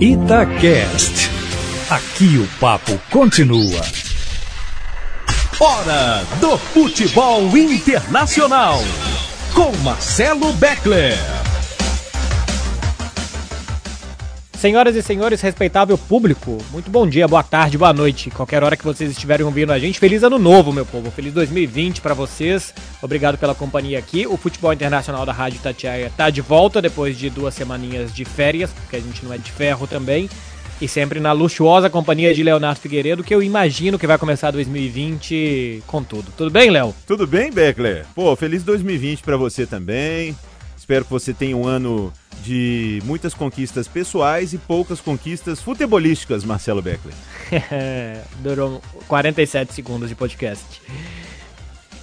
Itacast. Aqui o papo continua. Hora do futebol internacional. Com Marcelo Beckler. Senhoras e senhores, respeitável público, muito bom dia, boa tarde, boa noite. Qualquer hora que vocês estiverem ouvindo a gente, feliz ano novo, meu povo. Feliz 2020 para vocês. Obrigado pela companhia aqui. O futebol internacional da Rádio Tatiaia tá de volta depois de duas semaninhas de férias, porque a gente não é de ferro também. E sempre na luxuosa companhia de Leonardo Figueiredo, que eu imagino que vai começar 2020 com tudo. Tudo bem, Léo? Tudo bem, Beckler? Pô, feliz 2020 para você também. Espero que você tenha um ano de muitas conquistas pessoais e poucas conquistas futebolísticas, Marcelo Beckler. Durou 47 segundos de podcast.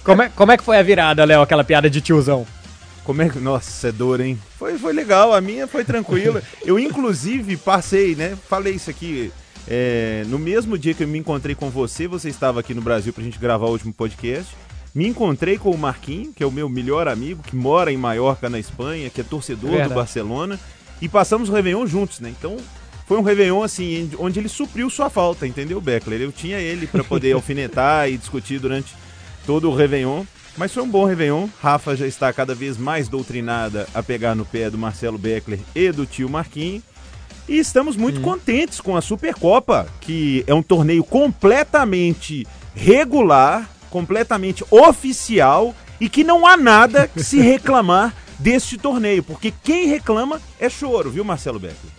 Como é, como é que foi a virada, Léo, aquela piada de tiozão? Como é que. Nossa, é dor, hein? Foi, foi legal, a minha foi tranquila. Eu, inclusive, passei, né? Falei isso aqui. É, no mesmo dia que eu me encontrei com você, você estava aqui no Brasil pra gente gravar o último podcast. Me encontrei com o Marquinhos, que é o meu melhor amigo, que mora em Maiorca, na Espanha, que é torcedor Verdade. do Barcelona, e passamos o Réveillon juntos, né? Então, foi um Réveillon, assim, onde ele supriu sua falta, entendeu, Beckler? Eu tinha ele para poder alfinetar e discutir durante todo o Réveillon. Mas foi um bom Réveillon. Rafa já está cada vez mais doutrinada a pegar no pé do Marcelo Beckler e do tio Marquinhos. E estamos muito hum. contentes com a Supercopa, que é um torneio completamente regular, completamente oficial e que não há nada que se reclamar deste torneio, porque quem reclama é choro, viu, Marcelo Beckler?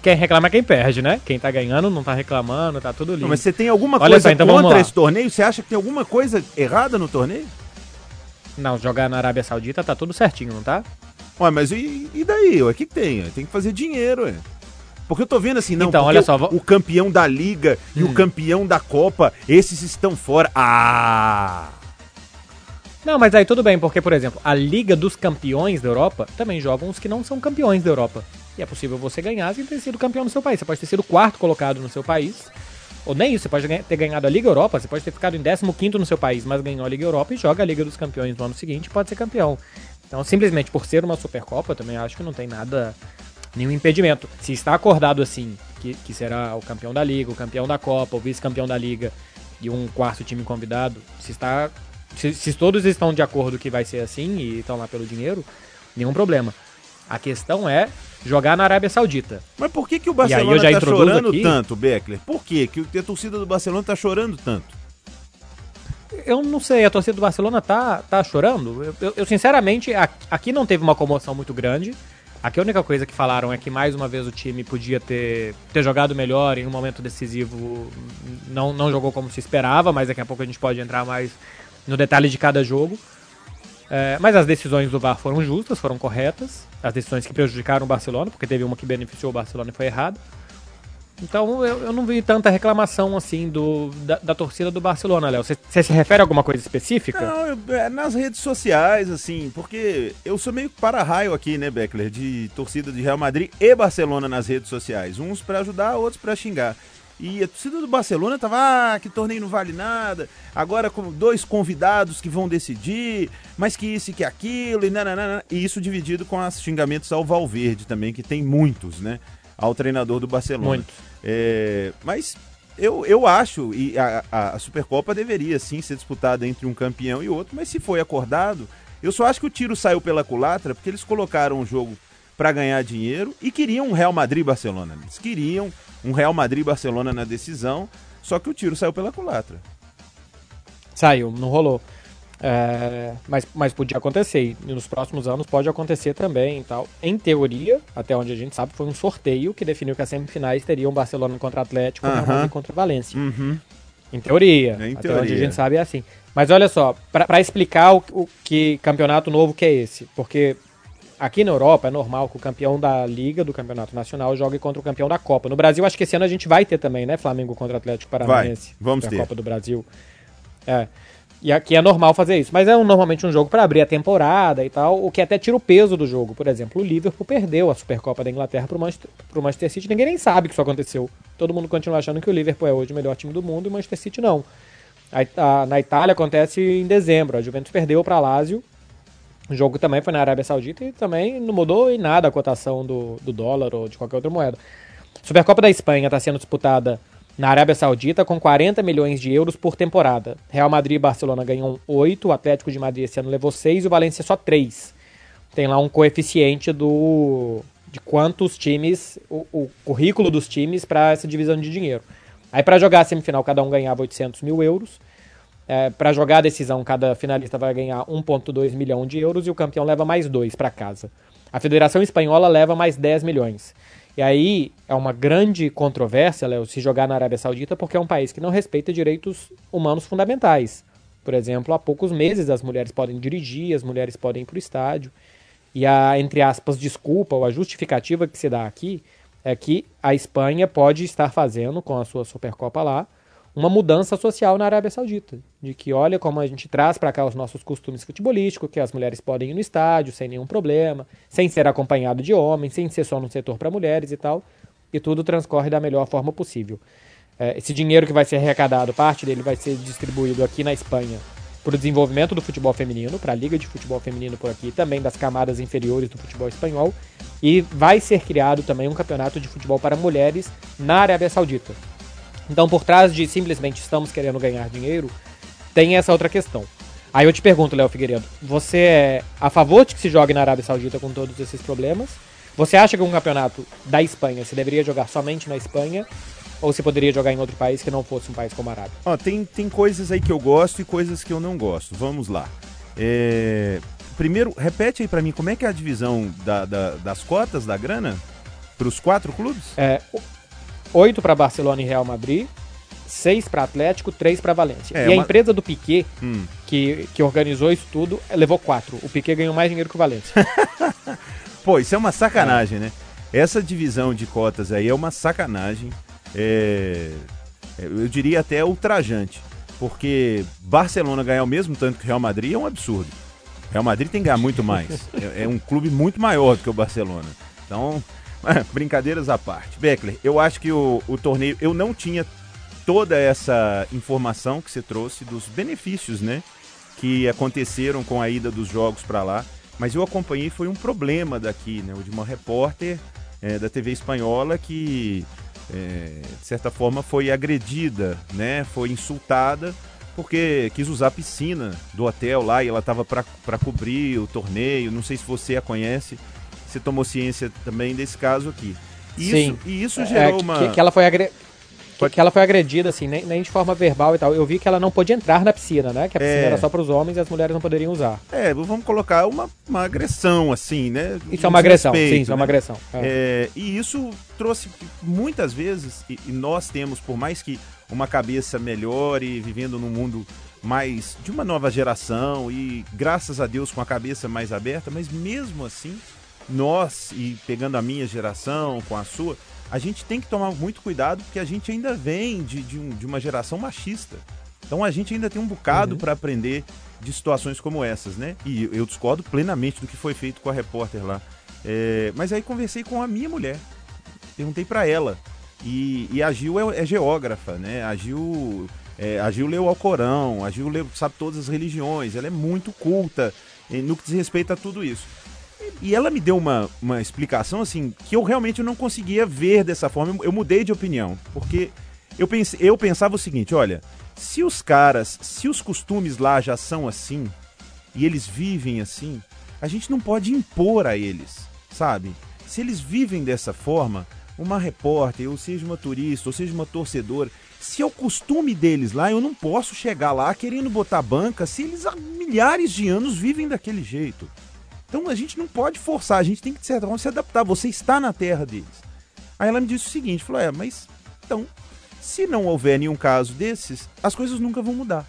Quem reclama é quem perde, né? Quem tá ganhando não tá reclamando, tá tudo lindo. Não, mas você tem alguma Olha coisa só, então contra esse torneio? Você acha que tem alguma coisa errada no torneio? Não, jogar na Arábia Saudita tá tudo certinho, não tá? Ué, mas e, e daí? O que, que tem? Tem que fazer dinheiro, ué. Porque eu tô vendo assim, não, então, olha só, o, o campeão da liga hum. e o hum. campeão da Copa, esses estão fora. Ah! Não, mas aí tudo bem, porque, por exemplo, a Liga dos Campeões da Europa também jogam os que não são campeões da Europa. E é possível você ganhar sem ter sido campeão no seu país. Você pode ter sido quarto colocado no seu país. Ou nem isso, você pode ter ganhado a Liga Europa, você pode ter ficado em 15 no seu país, mas ganhou a Liga Europa e joga a Liga dos Campeões no ano seguinte pode ser campeão. Então, simplesmente por ser uma Supercopa, eu também acho que não tem nada nenhum impedimento. Se está acordado assim, que, que será o campeão da Liga, o campeão da Copa, o vice-campeão da Liga e um quarto time convidado, se está. Se, se, todos estão de acordo que vai ser assim e estão lá pelo dinheiro, nenhum problema. A questão é jogar na Arábia Saudita. Mas por que, que o Barcelona está chorando aqui... tanto, Beckler? Por que, que a torcida do Barcelona está chorando tanto? Eu não sei, a torcida do Barcelona tá, tá chorando. Eu, eu, eu sinceramente, aqui não teve uma comoção muito grande. Aqui a única coisa que falaram é que mais uma vez o time podia ter, ter jogado melhor em um momento decisivo. Não, não jogou como se esperava, mas daqui a pouco a gente pode entrar mais no detalhe de cada jogo. É, mas as decisões do VAR foram justas, foram corretas. As decisões que prejudicaram o Barcelona, porque teve uma que beneficiou o Barcelona e foi errada. Então eu, eu não vi tanta reclamação assim do, da, da torcida do Barcelona, Léo. Você se refere a alguma coisa específica? Não, eu, é nas redes sociais, assim, porque eu sou meio para-raio aqui, né, Beckler, de torcida de Real Madrid e Barcelona nas redes sociais. Uns para ajudar, outros para xingar. E a torcida do Barcelona tava, ah, que torneio não vale nada, agora com dois convidados que vão decidir, mas que isso e que aquilo, e nananana. E isso dividido com os xingamentos ao Valverde também, que tem muitos, né? Ao treinador do Barcelona. Muito. É, mas eu, eu acho, e a, a, Supercopa deveria sim ser disputada entre um campeão e outro, mas se foi acordado, eu só acho que o tiro saiu pela culatra porque eles colocaram o jogo para ganhar dinheiro e queriam um Real Madrid-Barcelona. Eles queriam um Real Madrid-Barcelona na decisão, só que o tiro saiu pela culatra. Saiu, não rolou. É, mas, mas podia acontecer, e nos próximos anos pode acontecer também e tal. Em teoria, até onde a gente sabe, foi um sorteio que definiu que as semifinais teriam Barcelona contra Atlético e uh -huh. contra Valência. Uhum. Em teoria, em até teoria. onde a gente sabe é assim. Mas olha só, para explicar o, o, que campeonato novo que é esse, porque aqui na Europa é normal que o campeão da Liga, do Campeonato Nacional, jogue contra o campeão da Copa. No Brasil, acho que esse ano a gente vai ter também, né? Flamengo contra Atlético Paranaense. Vai, vamos ter. Copa do Brasil. É. E aqui é normal fazer isso. Mas é um, normalmente um jogo para abrir a temporada e tal, o que até tira o peso do jogo. Por exemplo, o Liverpool perdeu a Supercopa da Inglaterra pro Manchester, pro Manchester City. Ninguém nem sabe que isso aconteceu. Todo mundo continua achando que o Liverpool é hoje o melhor time do mundo e o Manchester City não. A, a, na Itália acontece em dezembro. A Juventus perdeu para Lazio o jogo também foi na Arábia Saudita e também não mudou em nada a cotação do, do dólar ou de qualquer outra moeda. Supercopa da Espanha está sendo disputada na Arábia Saudita com 40 milhões de euros por temporada. Real Madrid e Barcelona ganham 8, o Atlético de Madrid esse ano levou 6 e o Valência só 3. Tem lá um coeficiente do de quantos times, o, o currículo dos times para essa divisão de dinheiro. Aí para jogar a semifinal cada um ganhava 800 mil euros. É, para jogar a decisão, cada finalista vai ganhar 1,2 milhão de euros e o campeão leva mais 2 para casa. A Federação Espanhola leva mais 10 milhões. E aí é uma grande controvérsia, Léo, se jogar na Arábia Saudita, porque é um país que não respeita direitos humanos fundamentais. Por exemplo, há poucos meses as mulheres podem dirigir, as mulheres podem ir para o estádio. E a, entre aspas, desculpa ou a justificativa que se dá aqui é que a Espanha pode estar fazendo com a sua Supercopa lá uma mudança social na Arábia Saudita. De que olha como a gente traz para cá os nossos costumes futebolísticos, que as mulheres podem ir no estádio sem nenhum problema, sem ser acompanhado de homens, sem ser só no setor para mulheres e tal. E tudo transcorre da melhor forma possível. É, esse dinheiro que vai ser arrecadado, parte dele vai ser distribuído aqui na Espanha para o desenvolvimento do futebol feminino, para a Liga de Futebol Feminino por aqui, também das camadas inferiores do futebol espanhol. E vai ser criado também um campeonato de futebol para mulheres na Arábia Saudita. Então, por trás de simplesmente estamos querendo ganhar dinheiro, tem essa outra questão. Aí eu te pergunto, Léo Figueiredo, você é a favor de que se jogue na Arábia Saudita com todos esses problemas? Você acha que um campeonato da Espanha se deveria jogar somente na Espanha? Ou se poderia jogar em outro país que não fosse um país como a Arábia? Ó, tem, tem coisas aí que eu gosto e coisas que eu não gosto. Vamos lá. É... Primeiro, repete aí para mim, como é que é a divisão da, da, das cotas da grana para os quatro clubes? É, 8 para Barcelona e Real Madrid, 6 para Atlético, 3 para Valência. É, e a empresa do Piquet, hum. que, que organizou isso tudo, levou 4. O Piquet ganhou mais dinheiro que o Valência. Pô, isso é uma sacanagem, é. né? Essa divisão de cotas aí é uma sacanagem. É... Eu diria até ultrajante. Porque Barcelona ganhar o mesmo tanto que o Real Madrid é um absurdo. Real Madrid tem que ganhar muito mais. é, é um clube muito maior do que o Barcelona. Então, Brincadeiras à parte. Beckler, eu acho que o, o torneio. Eu não tinha toda essa informação que você trouxe dos benefícios, né? Que aconteceram com a ida dos jogos para lá. Mas eu acompanhei, foi um problema daqui, né? De uma repórter é, da TV espanhola que, é, de certa forma, foi agredida, né? Foi insultada porque quis usar a piscina do hotel lá e ela estava para cobrir o torneio. Não sei se você a conhece você tomou ciência também desse caso aqui. E Sim. Isso, e isso é, gerou é, uma. Que, que, ela foi agre... que, que, ela foi agredida, assim, nem, nem, de forma verbal e tal. Eu vi que ela não podia entrar na piscina, né? Que a piscina é... era só para os homens e as mulheres não poderiam usar. É, vamos colocar uma, uma agressão, assim, né? Isso é uma agressão, sim, isso né? é uma né? agressão. É. é. e isso trouxe muitas vezes, e, e nós temos, por mais que uma cabeça melhor e vivendo num mundo mais de uma nova geração e graças a Deus com a cabeça mais aberta, mas mesmo assim nós, e pegando a minha geração com a sua, a gente tem que tomar muito cuidado porque a gente ainda vem de, de, um, de uma geração machista. Então a gente ainda tem um bocado uhum. para aprender de situações como essas, né? E eu discordo plenamente do que foi feito com a repórter lá. É, mas aí conversei com a minha mulher, perguntei para ela. E, e, a Gil é, é geógrafa, né? A Gil, é, a Gil leu Alcorão, a Gil leu, sabe todas as religiões, ela é muito culta no que diz respeito a tudo isso. E ela me deu uma, uma explicação assim que eu realmente não conseguia ver dessa forma. Eu mudei de opinião, porque eu, pense, eu pensava o seguinte: olha, se os caras, se os costumes lá já são assim, e eles vivem assim, a gente não pode impor a eles, sabe? Se eles vivem dessa forma, uma repórter, ou seja uma turista, ou seja uma torcedora, se é o costume deles lá, eu não posso chegar lá querendo botar banca se eles há milhares de anos vivem daquele jeito. Então a gente não pode forçar, a gente tem que, de certa forma, se adaptar. Você está na terra deles. Aí ela me disse o seguinte: falou, é, mas então, se não houver nenhum caso desses, as coisas nunca vão mudar.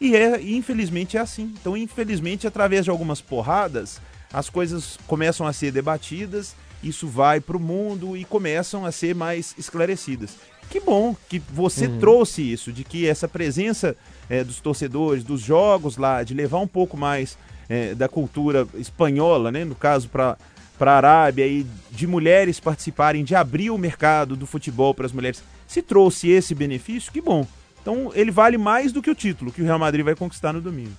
E é, e infelizmente é assim. Então, infelizmente, através de algumas porradas, as coisas começam a ser debatidas, isso vai para o mundo e começam a ser mais esclarecidas. Que bom que você uhum. trouxe isso, de que essa presença é, dos torcedores, dos jogos lá, de levar um pouco mais é, da cultura espanhola, né? no caso para para a Arábia e de mulheres participarem, de abrir o mercado do futebol para as mulheres, se trouxe esse benefício, que bom. Então ele vale mais do que o título que o Real Madrid vai conquistar no domingo.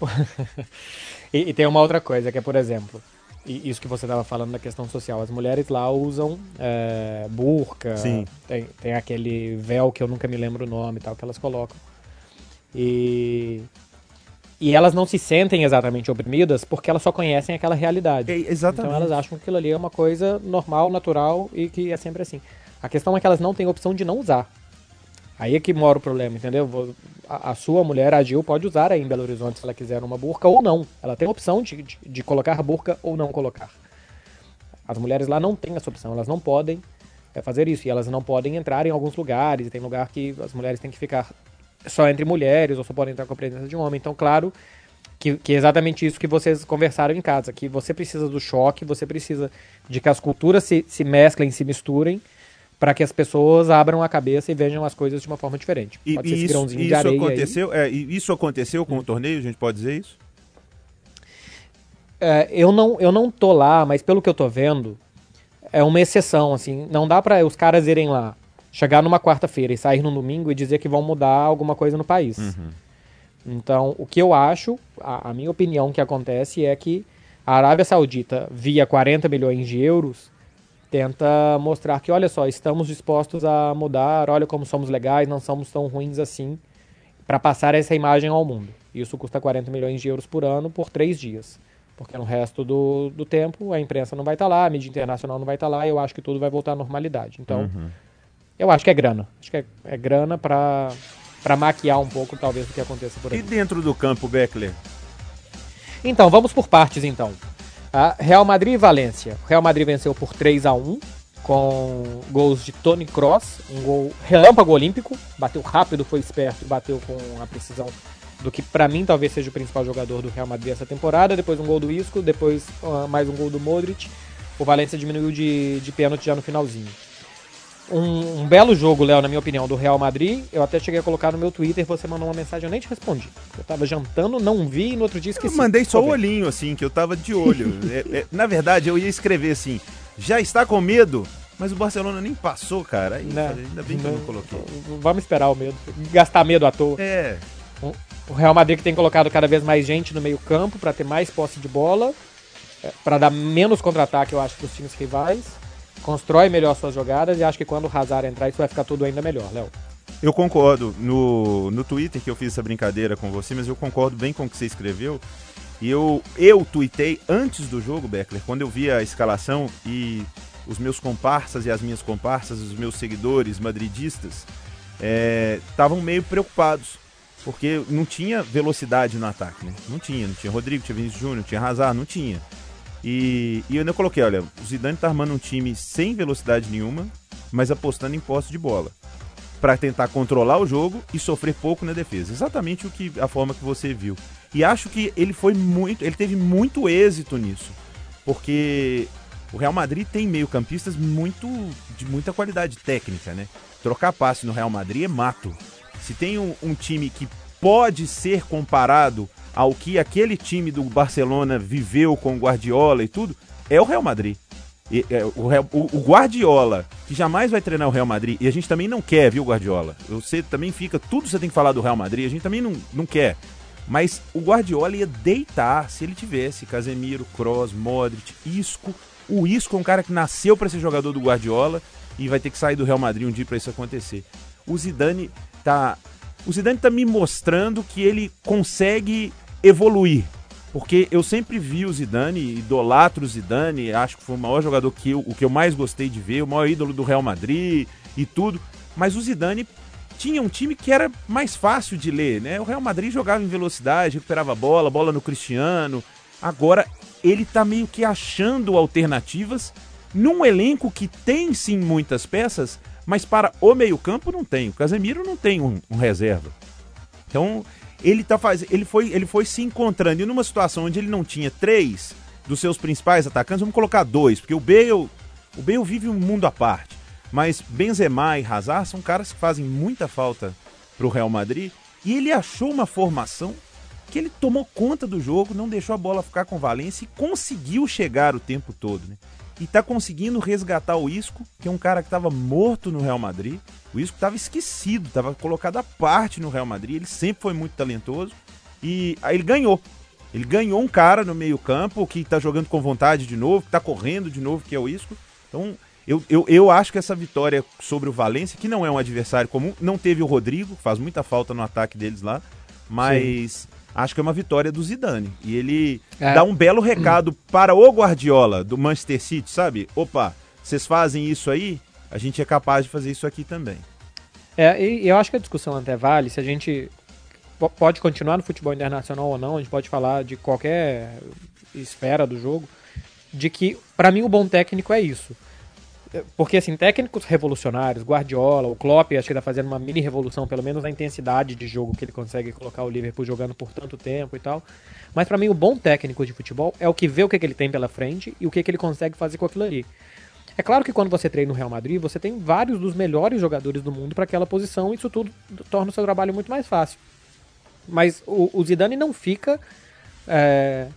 e, e, tem uma outra coisa que é, por exemplo, isso que você estava falando da questão social. As mulheres lá usam é, burca, Sim. Tem, tem aquele véu que eu nunca me lembro o nome e tal, que elas colocam. E, e elas não se sentem exatamente oprimidas porque elas só conhecem aquela realidade. É, exatamente. Então elas acham que aquilo ali é uma coisa normal, natural e que é sempre assim. A questão é que elas não têm opção de não usar. Aí é que mora o problema, entendeu? A, a sua mulher, a Gil, pode usar aí em Belo Horizonte se ela quiser uma burca ou não. Ela tem a opção de, de, de colocar burca ou não colocar. As mulheres lá não têm essa opção, elas não podem é, fazer isso. E elas não podem entrar em alguns lugares. E tem lugar que as mulheres têm que ficar só entre mulheres ou só podem entrar com a presença de um homem. Então, claro que, que é exatamente isso que vocês conversaram em casa. Que você precisa do choque, você precisa de que as culturas se, se mesclem, se misturem, para que as pessoas abram a cabeça e vejam as coisas de uma forma diferente. E, Pode e isso, isso aconteceu, é, isso aconteceu com o torneio, a gente pode dizer isso? É, eu, não, eu não tô lá, mas pelo que eu tô vendo, é uma exceção, assim. Não dá pra os caras irem lá, chegar numa quarta-feira e sair no domingo e dizer que vão mudar alguma coisa no país. Então, o que eu acho, a, a minha opinião que acontece é que a Arábia Saudita, via 40 milhões de euros, tenta mostrar que, olha só, estamos dispostos a mudar, olha como somos legais, não somos tão ruins assim, para passar essa imagem ao mundo. Isso custa 40 milhões de euros por ano por três dias. Porque no resto do, do tempo a imprensa não vai estar lá, a mídia internacional não vai estar lá, e eu acho que tudo vai voltar à normalidade. Então, eu acho que é grana. Acho que é, é grana para para maquiar um pouco, talvez, o que aconteça por aí. E dentro do campo, Beckler? Então, vamos por partes então. Ah, Real Madrid e Valência. O Real Madrid venceu por 3 a 1 com gols de Tony Cross, um gol relâmpago olímpico, bateu rápido, foi esperto bateu com a precisão do que pra mim talvez seja o principal jogador do Real Madrid essa temporada, depois um gol do Isco, depois ah, mais um gol do Modric. O Valência diminuiu de, de pênalti já no finalzinho. Um, um belo jogo, Léo, na minha opinião, do Real Madrid. Eu até cheguei a colocar no meu Twitter, você mandou uma mensagem, eu nem te respondi. Eu tava jantando, não vi e no outro dia esqueci. Eu mandei só o olhinho, assim, que eu tava de olho. É, é, na verdade, eu ia escrever assim, já está com medo? Mas o Barcelona nem passou, cara. Aí, Né? ainda bem que eu não coloquei. Vamos esperar o medo. Gastar medo à toa. É, O Real Madrid que tem colocado cada vez mais gente no meio-campo para ter mais posse de bola, para dar menos contra-ataque, eu acho, para os times rivais. Constrói melhor suas jogadas e acho que quando o Hazard entrar, isso vai ficar tudo ainda melhor, Léo. eu concordo. No, no Twitter que eu fiz essa brincadeira com você, mas eu concordo bem com o que você escreveu. E eu, eu tuitei antes do jogo, Beckler, quando eu vi a escalação e os meus comparsas e as minhas comparsas, os meus seguidores madridistas, estavam meio preocupados. Porque não tinha velocidade no ataque, né? Não tinha, não tinha Rodrigo, tinha Vinícius Júnior, tinha Hazard, não tinha. E, e eu ainda coloquei, olha, o Zidane tá armando um time sem velocidade nenhuma, mas apostando em posse de bola. Pra tentar controlar o jogo e sofrer pouco na defesa. Exatamente o que a forma que você viu. E acho que ele foi muito, ele teve muito êxito nisso. Porque o Real Madrid tem meio-campistas muito de muita qualidade técnica, né? Trocar passe no Real Madrid é mato. Se tem um, um time que pode ser comparado ao que aquele time do Barcelona viveu com o Guardiola e tudo, é o Real Madrid. E, é, o, o Guardiola, que jamais vai treinar o Real Madrid, e a gente também não quer, viu, Guardiola? Você também fica, tudo você tem que falar do Real Madrid, a gente também não, não quer. Mas o Guardiola ia deitar se ele tivesse Casemiro, Kroos, Modric, Isco. O Isco é um cara que nasceu para ser jogador do Guardiola e vai ter que sair do Real Madrid um dia para isso acontecer. O Zidane tá o Zidane tá me mostrando que ele consegue evoluir. Porque eu sempre vi o Zidane, idolatro o Zidane, acho que foi o maior jogador que eu, o que eu mais gostei de ver, o maior ídolo do Real Madrid e tudo. Mas o Zidane tinha um time que era mais fácil de ler, né? O Real Madrid jogava em velocidade, recuperava a bola, bola no Cristiano. Agora ele tá meio que achando alternativas num elenco que tem sim muitas peças, mas para o meio-campo não tem. O Casemiro não tem um, um reserva. Então, ele tá faz... ele foi ele foi se encontrando e numa situação onde ele não tinha três dos seus principais atacantes, vamos colocar dois, porque o Bale, o Bale vive um mundo à parte. Mas Benzema e Hazard são caras que fazem muita falta pro Real Madrid e ele achou uma formação que ele tomou conta do jogo, não deixou a bola ficar com o Valência e conseguiu chegar o tempo todo, né? E tá conseguindo resgatar o Isco, que é um cara que estava morto no Real Madrid. O Isco estava esquecido, estava colocado à parte no Real Madrid. Ele sempre foi muito talentoso e aí ele ganhou. Ele ganhou um cara no meio-campo que tá jogando com vontade de novo, que tá correndo de novo, que é o Isco. Então, eu, eu, eu acho que essa vitória sobre o Valência, que não é um adversário comum, não teve o Rodrigo, faz muita falta no ataque deles lá, mas Sim. Acho que é uma vitória do Zidane. E ele é. dá um belo recado para o Guardiola do Manchester City, sabe? Opa, vocês fazem isso aí, a gente é capaz de fazer isso aqui também. É, e eu acho que a discussão até vale se a gente pode continuar no futebol internacional ou não, a gente pode falar de qualquer esfera do jogo, de que, para mim, o bom técnico é isso. Porque, assim, técnicos revolucionários, Guardiola, o Klopp, acho que tá fazendo uma mini revolução, pelo menos na intensidade de jogo que ele consegue colocar o Liverpool jogando por tanto tempo e tal. Mas para mim, o bom técnico de futebol é o que vê o que, que ele tem pela frente e o que, que ele consegue fazer com aquilo ali. É claro que quando você treina no Real Madrid, você tem vários dos melhores jogadores do mundo para aquela posição e isso tudo torna o seu trabalho muito mais fácil. Mas o, o Zidane não fica é,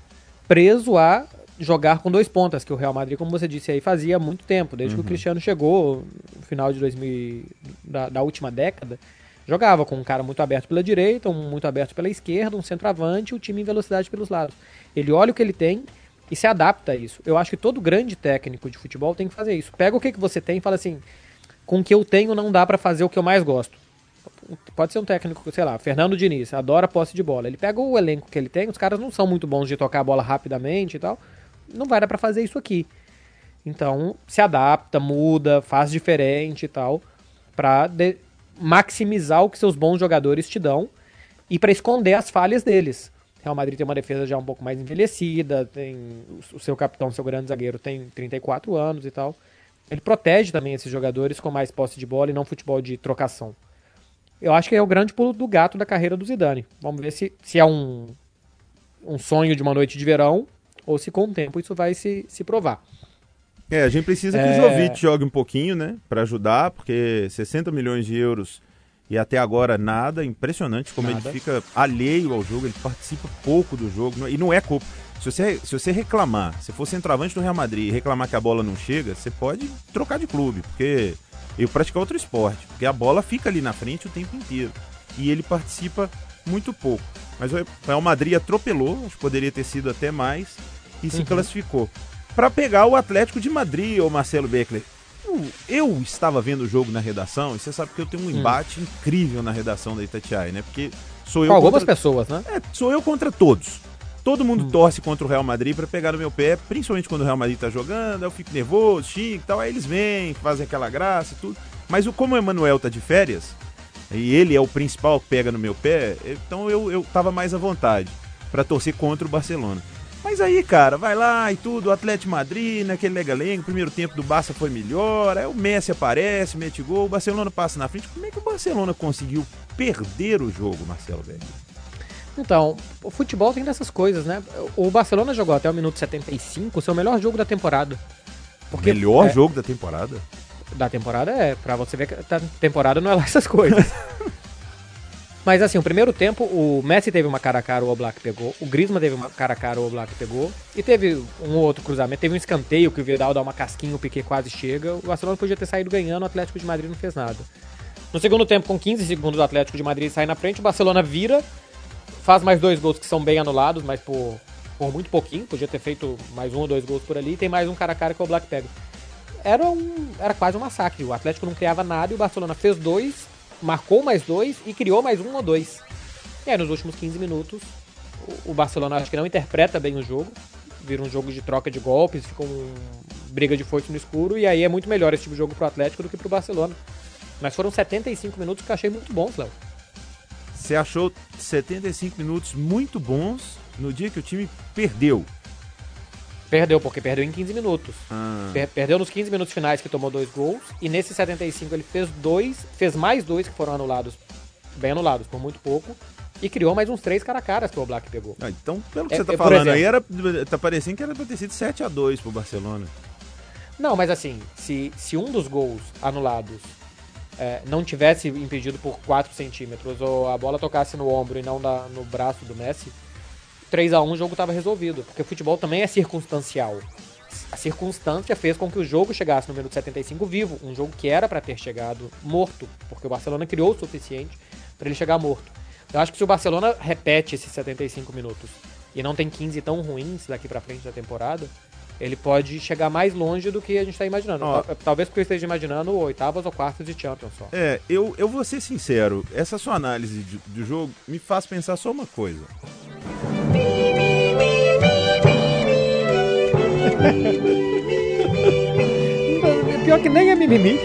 preso a jogar com dois pontas, que o Real Madrid, como você disse aí, fazia há muito tempo, desde uhum. que o uhum. Cristiano chegou no final de 2000 da, da, última década, jogava com um cara muito aberto pela direita, um muito aberto pela esquerda, um centroavante, o time em velocidade pelos lados. Ele olha o que ele tem e se adapta a isso. Eu acho que todo grande técnico de futebol tem que fazer isso. Pega o que, que você tem e fala assim, com o que eu tenho não dá para fazer o que eu mais gosto pode ser um técnico, sei lá, Fernando Diniz, adora posse de bola. Ele pega o elenco que ele tem, os caras não são muito bons de tocar a bola rapidamente e tal. Não vai dar para fazer isso aqui. Então, se adapta, muda, faz diferente e tal, pra maximizar o que seus bons jogadores te dão e para esconder as falhas deles. Real Madrid tem uma defesa já um pouco mais envelhecida, tem o seu capitão, seu grande zagueiro tem 34 anos e tal. Ele protege também esses jogadores com mais posse de bola e não futebol de trocação. Eu acho que é o grande pulo do gato da carreira do Zidane. Vamos ver se, se é um, um sonho de uma noite de verão ou se com o tempo isso vai se, se provar. É, a gente precisa que é... o Jovic jogue um pouquinho, né, para ajudar, porque 60 milhões de euros e até agora nada, impressionante como nada. ele fica alheio ao jogo, ele participa pouco do jogo, e não é culpa. Se você, se você reclamar, se for centroavante do Real Madrid e reclamar que a bola não chega, você pode trocar de clube, porque eu praticar outro esporte, porque a bola fica ali na frente o tempo inteiro. E ele participa muito pouco. Mas o Real Madrid atropelou, acho que poderia ter sido até mais, e uhum. se classificou. Para pegar o Atlético de Madrid, ou Marcelo Beckler. Eu, eu, estava vendo o jogo na redação, e você sabe que eu tenho um hum. embate hum. incrível na redação da Itatiaia, né? Porque sou eu. Com algumas contra... pessoas, né? É, sou eu contra todos. Todo mundo hum. torce contra o Real Madrid para pegar no meu pé, principalmente quando o Real Madrid tá jogando, eu fico nervoso, xingo e tal, aí eles vêm, fazem aquela graça e tudo. Mas o, como o Emanuel tá de férias, e ele é o principal que pega no meu pé, então eu, eu tava mais à vontade para torcer contra o Barcelona. Mas aí, cara, vai lá e tudo, o Atlético Madrid, naquele legalengo, o primeiro tempo do Barça foi melhor, aí o Messi aparece, mete gol, o Barcelona passa na frente. Como é que o Barcelona conseguiu perder o jogo, Marcelo Velho? Então, o futebol tem dessas coisas, né? O Barcelona jogou até o minuto 75 o seu melhor jogo da temporada. Porque, melhor é, jogo da temporada? Da temporada é, pra você ver que a temporada não é lá essas coisas. Mas assim, o primeiro tempo, o Messi teve uma cara a cara, o Oblak pegou. O Griezmann teve uma cara a cara, o Oblak pegou. E teve um outro cruzamento. Teve um escanteio que o Vidal dá uma casquinha, o Piquet quase chega. O Barcelona podia ter saído ganhando, o Atlético de Madrid não fez nada. No segundo tempo, com 15 segundos, o Atlético de Madrid sai na frente, o Barcelona vira, faz mais dois gols que são bem anulados, mas por, por muito pouquinho, podia ter feito mais um ou dois gols por ali, e tem mais um cara a cara que o Black pega. Era, um, era quase um massacre, o Atlético não criava nada e o Barcelona fez dois, marcou mais dois e criou mais um ou dois. E aí nos últimos 15 minutos, o, Barcelona acho que não interpreta bem o jogo, vira um jogo de troca de golpes, fica um briga de foice no escuro, e aí é muito melhor esse tipo de jogo pro Atlético do que pro Barcelona. Mas foram 75 minutos que eu achei muito bons, Léo. Você achou 75 minutos muito bons no dia que o time perdeu. Perdeu, porque perdeu em 15 minutos. Ah. Per perdeu nos 15 minutos finais que tomou dois gols. E nesses 75 ele fez dois, fez mais dois que foram anulados, bem anulados, por muito pouco. E criou mais uns três cara a caras que o Black pegou. Ah, então, pelo que é, você tá é, falando exemplo, aí, era, tá parecendo que era pra ter sido 7 a 2 pro Barcelona. Não, mas assim, se, se um dos gols anulados é, não tivesse impedido por 4 centímetros ou a bola tocasse no ombro e não na, no braço do Messi, 3 a 1 o jogo estava resolvido. Porque o futebol também é circunstancial. A circunstância fez com que o jogo chegasse no minuto 75 vivo, um jogo que era para ter chegado morto, porque o Barcelona criou o suficiente para ele chegar morto. Eu acho que se o Barcelona repete esses 75 minutos e não tem 15 tão ruins daqui pra frente da temporada, ele pode chegar mais longe do que a gente tá imaginando. Ó. Tal- Talvez porque eu esteja imaginando oitavas ou quartas de Champions só. É, eu, eu vou ser sincero, essa sua análise de- do jogo me faz pensar só uma coisa. Pior que nem é mimimi.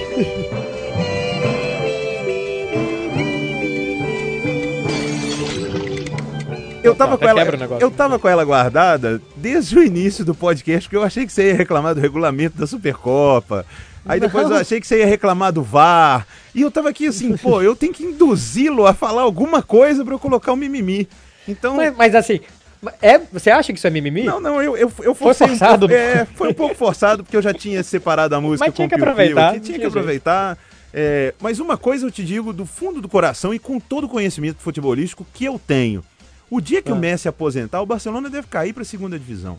Eu tava, com até ela, eu tava com ela guardada desde o início do podcast, porque eu achei que você ia reclamar do regulamento da Supercopa. Aí depois eu achei que você ia reclamar do VAR. E eu tava aqui assim, pô, eu tenho que induzi-lo a falar alguma coisa pra eu colocar o mimimi. Então. Mas, mas assim, é, você acha que isso é mimimi? Não, não, eu, eu, eu Foi um forçado? pouco- é, foi um pouco forçado, porque eu já tinha separado a música Mas tinha com que o aproveitar, não tinha que aproveitar. É, mas uma coisa eu te digo do fundo do coração e com todo o conhecimento futebolístico que eu tenho. O dia que o Ah. Messi aposentar, o Barcelona deve cair para a segunda divisão.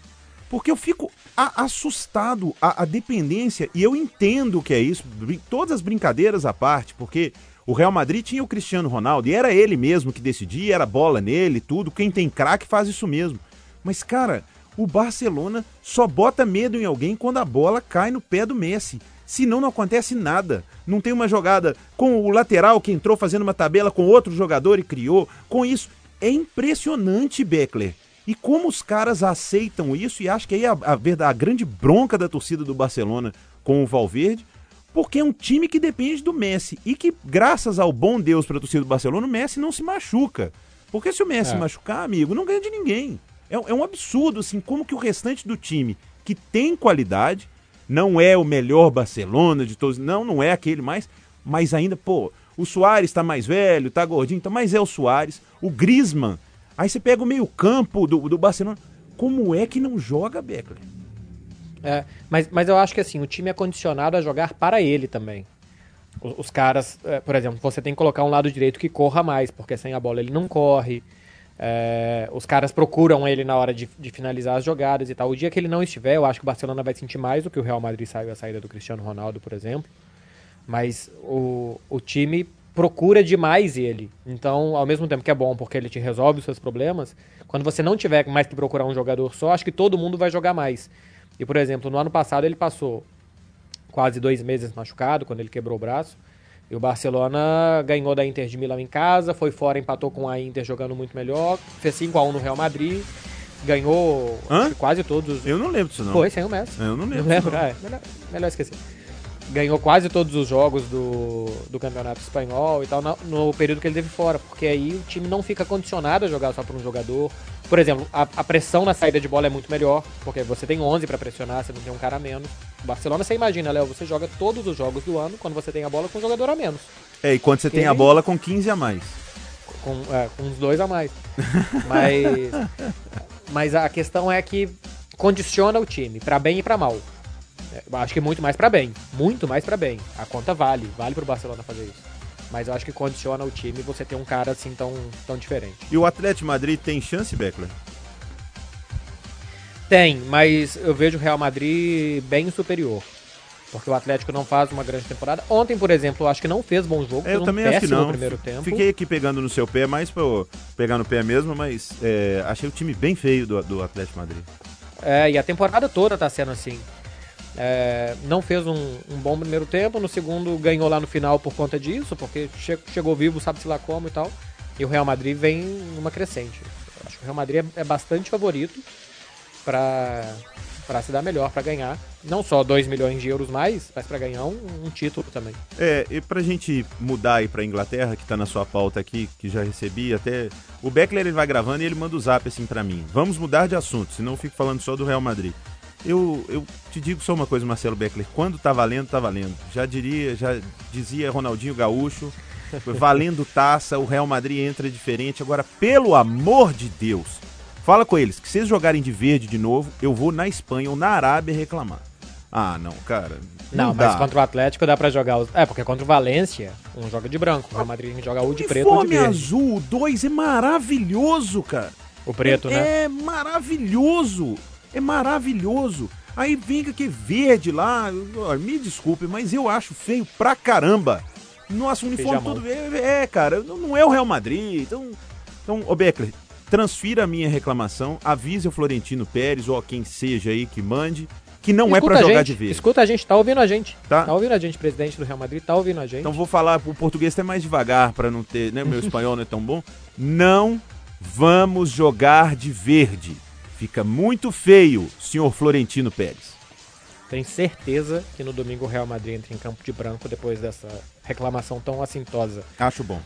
Porque eu fico a- assustado a, a dependência, e eu entendo o que é isso, todas as brincadeiras à parte, porque o Real Madrid tinha o Cristiano Ronaldo, e era ele mesmo que decidia, era bola nele, tudo. Quem tem craque faz isso mesmo. Mas, cara, o Barcelona só bota medo em alguém quando a bola cai no pé do Messi. Senão não acontece nada. Não tem uma jogada com o lateral que entrou fazendo uma tabela com outro jogador e criou. Com isso, é impressionante, Beckler. E como os caras aceitam isso, e acho que aí é a, a, a grande bronca da torcida do Barcelona com o Valverde, porque é um time que depende do Messi. E que, graças ao bom Deus para a torcida do Barcelona, o Messi não se machuca. Porque se o Messi É. machucar, amigo, não ganha de ninguém. É, é um absurdo, assim, como que o restante do time, que tem qualidade, não é o melhor Barcelona de todos, não, não é aquele mais, mas ainda, pô, o Soares tá mais velho, tá gordinho, tá, mas é o Soares, o Griezmann, aí você pega o meio campo do, do Barcelona, como é que não joga, Beckler? É, mas, mas eu acho que assim, o time é condicionado a jogar para ele também. O- Os, caras, é, por exemplo, você tem que colocar um lado direito que corra mais, porque sem a bola ele não corre. É, os caras procuram ele na hora de, de finalizar as jogadas e tal. O dia que ele não estiver, eu acho que o Barcelona vai sentir mais do que o Real Madrid saiu a saída do Cristiano Ronaldo, por exemplo. Mas o, o time procura demais ele. Então, ao mesmo tempo que é bom porque ele te resolve os seus problemas, quando você não tiver mais que procurar um jogador só, acho que todo mundo vai jogar mais. E, por exemplo, no ano passado ele passou quase dois meses machucado, quando ele quebrou o braço. E o Barcelona ganhou da Inter de Milão em casa, foi fora, empatou com a Inter jogando muito melhor, fez 5x1 no Real Madrid, ganhou quase todos os. Eu não lembro disso, não. Foi, sem o Messi. Eu não lembro. Não lembro, ah, é, melhor, melhor esquecer. Ganhou quase todos os jogos do, do Campeonato Espanhol e tal no, no período que ele teve fora, porque aí o time não fica condicionado a jogar só por um jogador. Por exemplo, a, a pressão na saída de bola é muito melhor, porque você tem 11 pra pressionar, você não tem um cara a menos. O Barcelona, você imagina, Léo, você joga todos os jogos do ano quando você tem a bola com um jogador a menos, É, e quando você tem a bola com 15 a mais. com, é, com uns dois a mais. Mas, mas a questão é que condiciona o time, pra bem e pra mal. É, acho que muito mais pra bem. Muito mais pra bem. A conta vale. Vale pro Barcelona fazer isso. Mas eu acho que condiciona o time você ter um cara assim tão, tão diferente. E o Atlético Madrid tem chance, Beckler? Tem, mas eu vejo o Real Madrid bem superior. Porque o Atlético não faz uma grande temporada. Ontem, por exemplo, eu acho que não fez bom jogo. É, eu também acho que não. primeiro tempo. Fiquei aqui pegando no seu pé, mais pra pegar no pé mesmo, mas é, achei o time bem feio do, do Atlético Madrid. É, e a temporada toda tá sendo assim. É, não fez um, um bom primeiro tempo, no segundo ganhou lá no final por conta disso, porque che- chegou vivo, sabe-se lá como e tal. E o Real Madrid vem numa crescente. Acho que o Real Madrid é, é bastante favorito pra, pra se dar melhor, pra ganhar. Não só 2 milhões de euros mais, mas pra ganhar um, um título também. É, e pra gente mudar aí pra Inglaterra, que tá na sua pauta aqui, que já recebi, até. O Beckler ele vai gravando e ele manda o zap assim pra mim. Vamos mudar de assunto, senão eu fico falando só do Real Madrid. Eu, eu te digo só uma coisa, Marcelo Beckler. Quando tá valendo, tá valendo. Já diria, já dizia Ronaldinho Gaúcho. Valendo taça, o Real Madrid entra diferente. Agora, pelo amor de Deus, fala com eles que se eles jogarem de verde de novo, eu vou na Espanha ou na Arábia reclamar. Ah, não, cara. Não, mas dá. contra o Atlético dá pra jogar. Os... É, porque contra o Valência, um joga de branco. O Real Madrid joga ou de preto ou de verde. azul 2 é maravilhoso, cara. O preto, é, né? É maravilhoso. É maravilhoso. Aí vem com aquele verde lá. Me desculpe, mas eu acho feio pra caramba. Nossa, o uniforme todo. É, é, cara, não, é o Real Madrid. Então, então ô Beckler, transfira a minha reclamação, avise o Florentino Pérez ou quem seja aí que mande, que não Escuta é pra a jogar gente, de verde. Escuta a gente, tá ouvindo a gente. Tá. Tá ouvindo a gente, presidente do Real Madrid, tá ouvindo a gente. Então vou falar o português até mais devagar para não ter, né, meu espanhol não é tão bom. Não vamos jogar de verde. Fica muito feio, senhor Florentino Pérez. Tenho certeza que no domingo o Real Madrid entra em campo de branco depois dessa reclamação tão assintosa. Acho bom.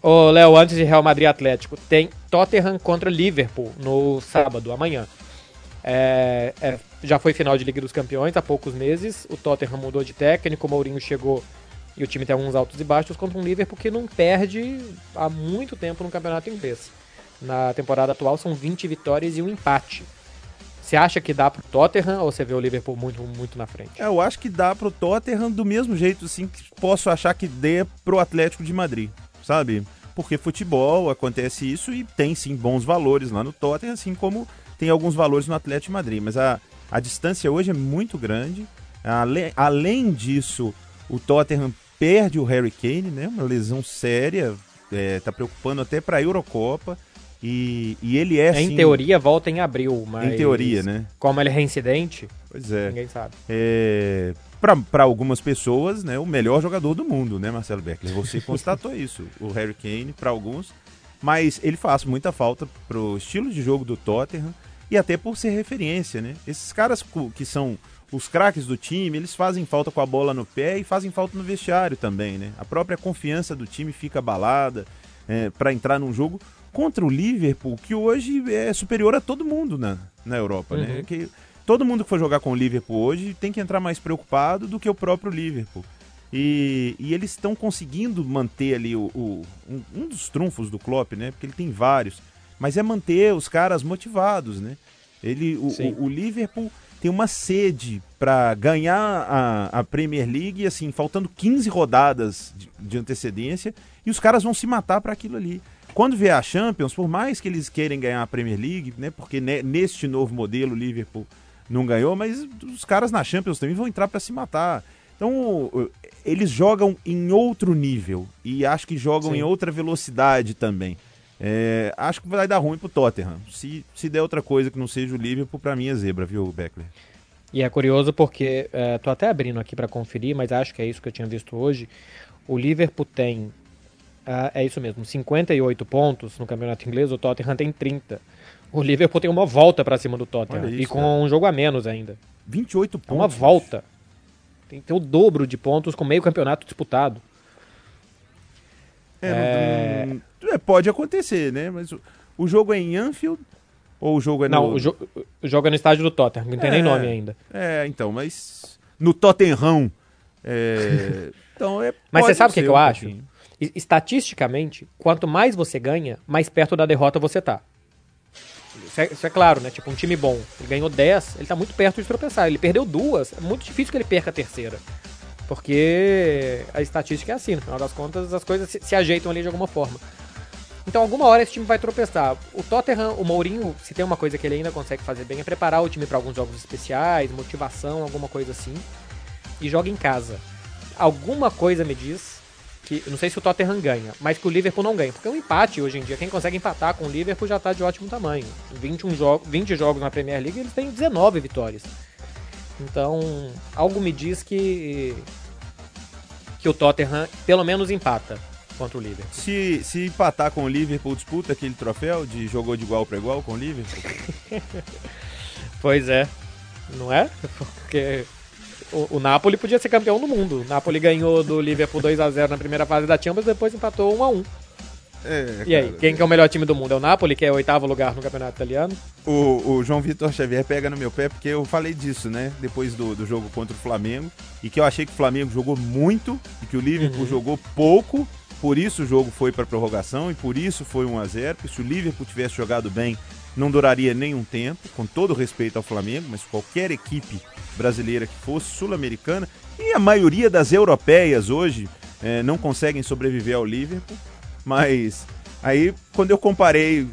Ô, Léo, antes de Real Madrid Atlético, tem Tottenham contra Liverpool no sábado, amanhã. É, é, já foi final de Liga dos Campeões há poucos meses. O Tottenham mudou de técnico, o Mourinho chegou e o time tem alguns altos e baixos contra um Liverpool que não perde há muito tempo no campeonato inglês. Na temporada atual são 20 vitórias e um empate. Você acha que dá pro Tottenham ou você vê o Liverpool muito, muito na frente? É, eu acho que dá pro Tottenham do mesmo jeito assim que posso achar que dê pro Atlético de Madrid, sabe? Porque futebol acontece isso e tem sim bons valores lá no Tottenham, assim como tem alguns valores no Atlético de Madrid. Mas a, a distância hoje é muito grande. Ale, além disso, o Tottenham perde o Harry Kane, né? Uma lesão séria, é, tá preocupando até pra Eurocopa. E, e ele é, em sim, teoria volta em abril, mas. em teoria, né? Como ele é reincidente, Pois é. ninguém sabe. é, para algumas pessoas, né, o melhor jogador do mundo, né, Marcelo Beckler? Você constatou isso, o Harry Kane, para alguns, mas ele faz muita falta pro estilo de jogo do Tottenham e até por ser referência, né? Esses caras que são os craques do time, eles fazem falta com a bola no pé e fazem falta no vestiário também, né? A própria confiança do time fica abalada é, para entrar num jogo contra o Liverpool, que hoje é superior a todo mundo na, na Europa, né? Uhum. Que todo mundo que for jogar com o Liverpool hoje tem que entrar mais preocupado do que o próprio Liverpool. E, e eles estão conseguindo manter ali o, o- um, um dos trunfos do Klopp, né? Porque ele tem vários. Mas é manter os caras motivados, né? Ele, o, o- o Liverpool tem uma sede para ganhar a, a Premier League, assim, faltando 15 rodadas de, de antecedência, e os caras vão se matar para aquilo ali. Quando vier a Champions, por mais que eles querem ganhar a Premier League, né? Porque ne- neste novo modelo o Liverpool não ganhou, mas os caras na Champions também vão entrar para se matar. Então, eles jogam em outro nível e acho que jogam Sim. em outra velocidade também. É, acho que vai dar ruim pro Tottenham. Se, se der outra coisa que não seja o Liverpool, pra mim é zebra, viu, Beckler? E é curioso porque, é, tô até abrindo aqui pra conferir, mas acho que é isso que eu tinha visto hoje. O Liverpool tem, ah, é isso mesmo, 58 pontos no campeonato inglês, o Tottenham tem 30. O Liverpool tem uma volta pra cima do Tottenham, Olha e isso, com um jogo a menos ainda. 28 É pontos. uma volta. Tem que ter o dobro de pontos com meio campeonato disputado. É, não- É. não- é, pode acontecer, né? Mas o, o jogo é em Anfield ou o jogo é Não, no... o, jo o jogo é no estádio do Tottenham, não tem nem É. nome ainda. É, então, mas no Tottenham... É... então é... Mas você sabe o que, que eu acho? Estatisticamente, quanto mais você ganha, mais perto da derrota você tá. Isso é, isso é claro, né? Tipo, um time bom, ele ganhou 10, ele tá muito perto de tropeçar. Ele perdeu duas, é muito difícil que ele perca a terceira. Porque a estatística é assim, no final das contas, as coisas se, se ajeitam ali de alguma forma. Então, alguma hora esse time vai tropeçar. O Tottenham, o Mourinho, se tem uma coisa que ele ainda consegue fazer bem, é preparar o time para alguns jogos especiais, motivação, alguma coisa assim. E joga em casa. Alguma coisa me diz que, não sei se o Tottenham ganha, mas que o Liverpool não ganha. Porque um empate hoje em dia, quem consegue empatar com o Liverpool já tá de ótimo tamanho. 21 jo 20 jogos na Premier League, eles têm 19 vitórias. Então, algo me diz que que o Tottenham pelo menos empata contra o Liverpool. Se, se empatar com o Liverpool, disputa aquele troféu de jogou de igual para igual com o Liverpool? Pois é. Não é? Porque o, o Napoli podia ser campeão do mundo. O Napoli ganhou do Liverpool 2 a 0 na primeira fase da Champions, depois empatou 1 a 1. É, E aí, cara, quem que é o melhor time do mundo? É o Napoli, que é o oitavo lugar no campeonato italiano? O, o João Vitor Xavier pega no meu pé porque eu falei disso, né? Depois do, do jogo contra o Flamengo. E que eu achei que o Flamengo jogou muito e que o Liverpool Uhum. jogou pouco. Por isso o jogo foi para prorrogação e por isso foi 1 a 0 Porque se o Liverpool tivesse jogado bem, não duraria nenhum tempo. Com todo respeito ao Flamengo, mas qualquer equipe brasileira que fosse sul-americana e a maioria das europeias hoje eh, não conseguem sobreviver ao Liverpool. Mas aí, quando eu comparei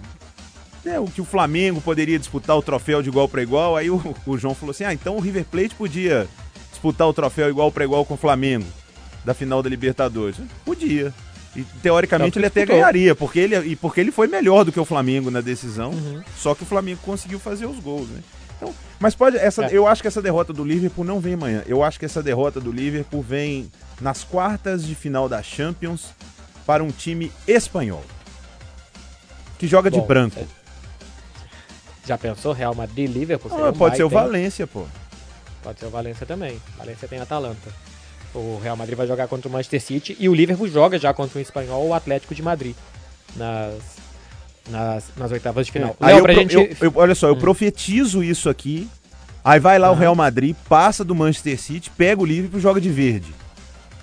é, o que o Flamengo poderia disputar o troféu de igual para igual, aí o, o João falou assim: ah, então o River Plate podia disputar o troféu igual para igual com o Flamengo da final da Libertadores. Podia. E teoricamente ele até ganharia, porque ele, e porque ele foi melhor do que o Flamengo na decisão. Uhum. Só que o Flamengo conseguiu fazer os gols, né? Então, mas pode. Essa, é. Eu acho que essa derrota do Liverpool não vem amanhã. Eu acho que essa derrota do Liverpool vem nas quartas de final da Champions para um time espanhol. Que joga Bom, de branco. É... Já pensou Real Madrid Liverpool? Ah, pode ser o Valência, pô. Pode ser o Valência também. Valência tem Atalanta. O Real Madrid vai jogar contra o Manchester City e o Liverpool joga já contra o espanhol, o Atlético de Madrid, nas, nas, nas oitavas de final. É. Aí eu, gente... Eu, eu, olha só, eu hum. profetizo isso aqui. Aí vai lá o Real Madrid, passa do Manchester City, pega o Liverpool e joga de verde.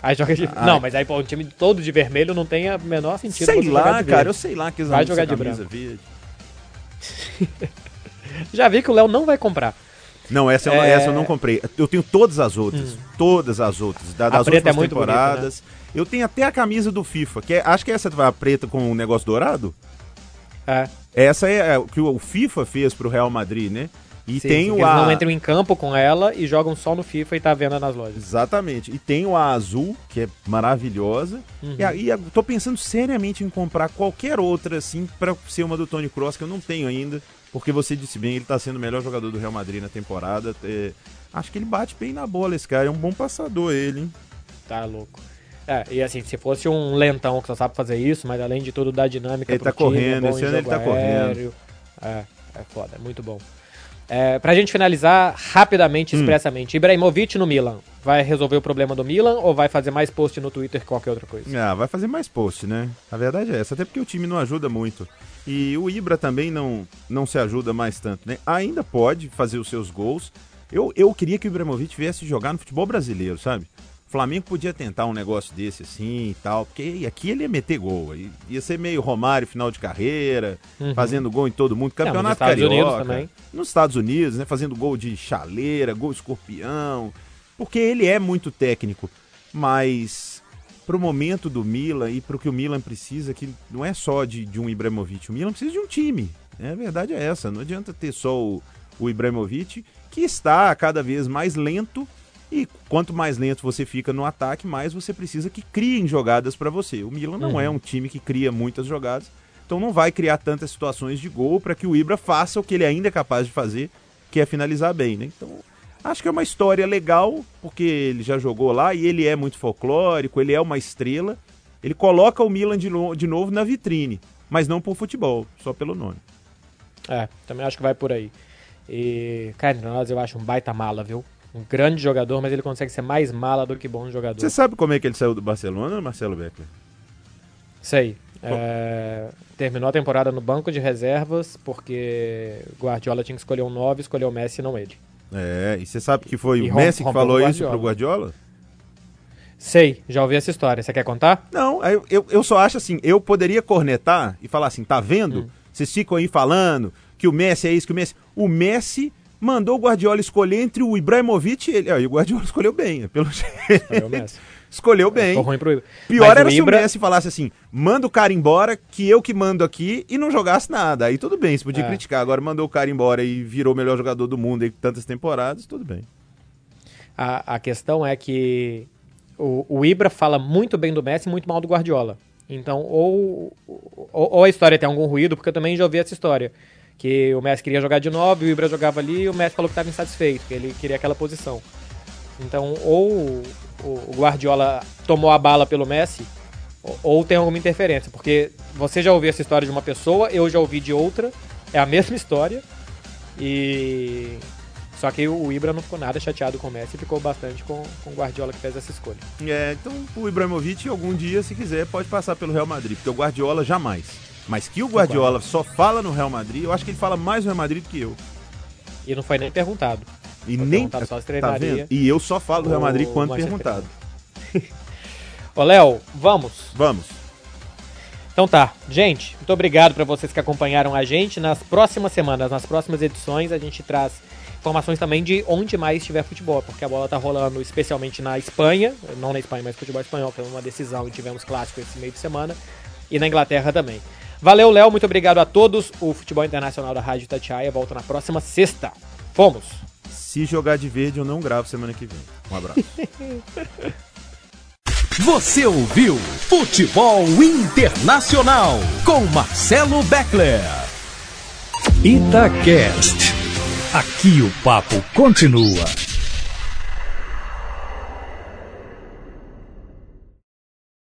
Aí joga de... Não, mas aí pô, um time todo de vermelho não tem a menor sentido. Sei lá, cara, eu sei lá que vai jogar de branco. verde. Já vi que o Léo não vai comprar. Não, essa, é... essa eu não comprei. Eu tenho todas as outras. Hum. Todas as outras. Da, das últimas é temporadas. Bonita, né? Eu tenho até a camisa do FIFA, que é, acho que essa a preta com o negócio dourado. É. Essa é o que o FIFA fez pro Real Madrid, né? E sim, tem o a... Eles não entram em campo com ela e jogam só no FIFA e tá vendo nas lojas. Exatamente. E tem o A azul, que é maravilhosa. Uhum. E aí tô pensando seriamente em comprar qualquer outra, assim, para ser uma do Tony Cross, que eu não tenho ainda. Porque você disse bem, ele está sendo o melhor jogador do Real Madrid na temporada. É, acho que ele bate bem na bola, esse cara. É um bom passador, ele, hein? Tá louco. É, e assim, se fosse um lentão que só sabe fazer isso, mas além de tudo dá dinâmica Ele tá time, correndo, é esse ano ele tá aéreo. correndo. É, é foda, é muito bom. É, pra gente finalizar rapidamente, hum. expressamente, Ibrahimovic no Milan, vai resolver o problema do Milan ou vai fazer mais post no Twitter que qualquer outra coisa? Ah, vai fazer mais post, né? A verdade é essa, até porque o time não ajuda muito. E o Ibra também não, não se ajuda mais tanto, né? Ainda pode fazer os seus gols. Eu, eu queria que o Ibrahimovic viesse jogar no futebol brasileiro, sabe? O Flamengo podia tentar um negócio desse assim e tal, porque aqui ele ia meter gol. Ia ser meio Romário final de carreira, uhum. fazendo gol em todo mundo. Campeonato é, nos Carioca. Nos Estados Unidos, né? Fazendo gol de chaleira, gol escorpião. Porque ele é muito técnico. Mas pro momento do Milan e pro que o Milan precisa, que não é só de, de um Ibrahimovic. O Milan precisa de um time. Né? A verdade é essa. Não adianta ter só o, o Ibrahimovic, que está cada vez mais lento e quanto mais lento você fica no ataque, mais você precisa que criem jogadas para você. O Milan não uhum. é um time que cria muitas jogadas, então não vai criar tantas situações de gol para que o Ibra faça o que ele ainda é capaz de fazer, que é finalizar bem, né? Então, acho que é uma história legal, porque ele já jogou lá e ele é muito folclórico, ele é uma estrela. Ele coloca o Milan de, no de novo na vitrine, mas não por futebol, só pelo nome. É, também acho que vai por aí. E, cara, nós eu acho um baita mala, viu? um grande jogador, mas ele consegue ser mais mala do que bom jogador. Você sabe como é que ele saiu do Barcelona, Marcelo Beckler? Sei. É, terminou a temporada no banco de reservas porque Guardiola tinha que escolher um 9, escolheu o Messi e não ele. É, e você sabe que foi e o Messi que falou isso pro Guardiola? Sei, já ouvi essa história. Você quer contar? Não, eu, eu, eu, só acho assim, eu poderia cornetar e falar assim, tá vendo? Hum. Vocês ficam aí falando que o Messi é isso, que o Messi... O Messi mandou o Guardiola escolher entre o Ibrahimovic e ele. Ah, e o Guardiola escolheu bem, né? pelo jeito. Escolheu bem. Ficou ruim pro... Pior Mas era se o Messi falasse assim: manda o cara embora, que eu que mando aqui, e não jogasse nada. Aí tudo bem, você podia é. criticar. Agora mandou o cara embora e virou o melhor jogador do mundo em tantas temporadas, tudo bem. A, a questão é que o, o Ibra fala muito bem do Messi e muito mal do Guardiola. Então, ou, ou, ou a história tem algum ruído, porque eu também já ouvi essa história que o Messi queria jogar de 9, o Ibra jogava ali e o Messi falou que estava insatisfeito, que ele queria aquela posição. Então, ou o Guardiola tomou a bala pelo Messi, ou tem alguma interferência, porque você já ouviu essa história de uma pessoa, eu já ouvi de outra, é a mesma história, e só que o Ibra não ficou nada chateado com o Messi, ficou bastante com, com o Guardiola que fez essa escolha. É, então o Ibrahimovic algum dia, se quiser, pode passar pelo Real Madrid, porque o Guardiola jamais. Mas que o Guardiola só fala no Real Madrid, eu acho que ele fala mais no Real Madrid do que eu. E não foi nem perguntado. E foi nem tá vendo? E eu só falo do Real Madrid quando perguntado. Ô, Léo, vamos? Vamos. Então tá, gente, muito obrigado para vocês que acompanharam a gente. Nas próximas semanas, nas próximas edições, a gente traz informações também de onde mais tiver futebol, porque a bola tá rolando especialmente na Espanha, não na Espanha, mas futebol espanhol, que é uma decisão e tivemos clássico esse meio de semana, e na Inglaterra também. Valeu, Léo. Muito obrigado a todos. O Futebol Internacional da Rádio Tatiaia volta na próxima sexta. Fomos! Se jogar de verde, eu não gravo semana que vem. Um abraço. Você ouviu Futebol Internacional com Marcelo Beckler. Itacast. Aqui o papo continua.